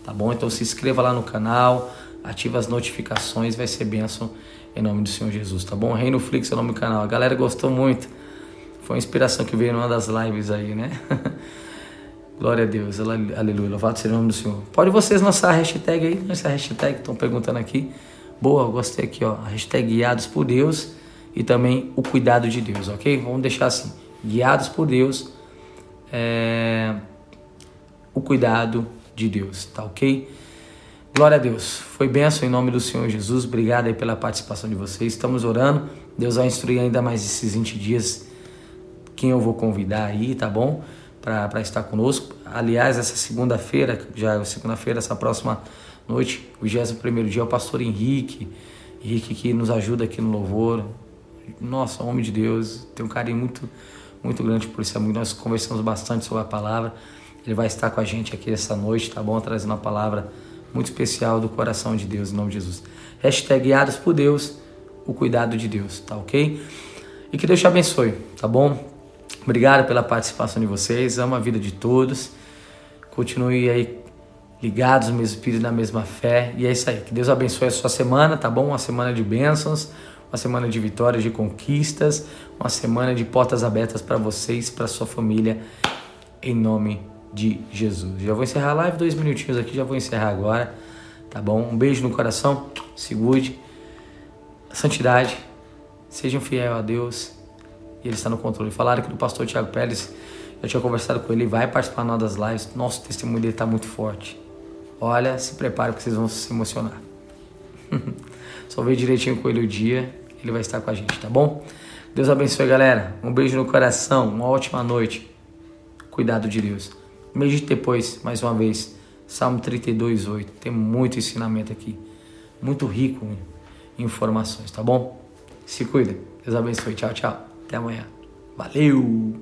tá bom? Então se inscreva lá no canal, ativa as notificações, vai ser bênção em nome do Senhor Jesus, tá bom? Reino Flix é o nome do canal. A galera gostou muito. Foi uma inspiração que veio numa das lives aí, né? [laughs] Glória a Deus, aleluia, louvado seja o nome do Senhor. Pode vocês lançar a hashtag aí, essa hashtag que estão perguntando aqui. Boa, gostei aqui, ó. Hashtag guiados por Deus e também o cuidado de Deus, ok? Vamos deixar assim. Guiados por Deus, é... o cuidado de Deus, tá ok? Glória a Deus. Foi benção em nome do Senhor Jesus. Obrigado aí pela participação de vocês. Estamos orando. Deus vai instruir ainda mais esses 20 dias quem eu vou convidar aí, tá bom? Para estar conosco. Aliás, essa segunda-feira, já é segunda-feira, essa próxima noite, o 21 dia, é o pastor Henrique, Henrique que nos ajuda aqui no louvor. Nossa, homem de Deus, tem um carinho muito, muito grande por esse amigo. Nós conversamos bastante sobre a palavra. Ele vai estar com a gente aqui essa noite, tá bom? Trazendo uma palavra muito especial do coração de Deus, em nome de Jesus. Hashtag guiados por Deus, o cuidado de Deus, tá ok? E que Deus te abençoe, tá bom? Obrigado pela participação de vocês, amo a vida de todos. Continue aí ligados no mesmo espírito, na mesma fé. E é isso aí. Que Deus abençoe a sua semana, tá bom? Uma semana de bênçãos, uma semana de vitórias, de conquistas, uma semana de portas abertas para vocês, para sua família, em nome de Jesus. Já vou encerrar a live, dois minutinhos aqui, já vou encerrar agora, tá bom? Um beijo no coração, segure, santidade, sejam fiel a Deus e Ele está no controle. Falaram que do pastor Tiago Pérez, eu tinha conversado com ele, vai participar de uma das lives, nosso testemunho dele está muito forte Olha, se prepare porque vocês vão se emocionar. [laughs] Só ver direitinho com ele o dia, ele vai estar com a gente, tá bom? Deus abençoe, galera. Um beijo no coração, uma ótima noite. Cuidado de Deus. Medite depois, mais uma vez, Salmo 32, 8. Tem muito ensinamento aqui, muito rico em informações, tá bom? Se cuida. Deus abençoe. Tchau, tchau. Até amanhã. Valeu!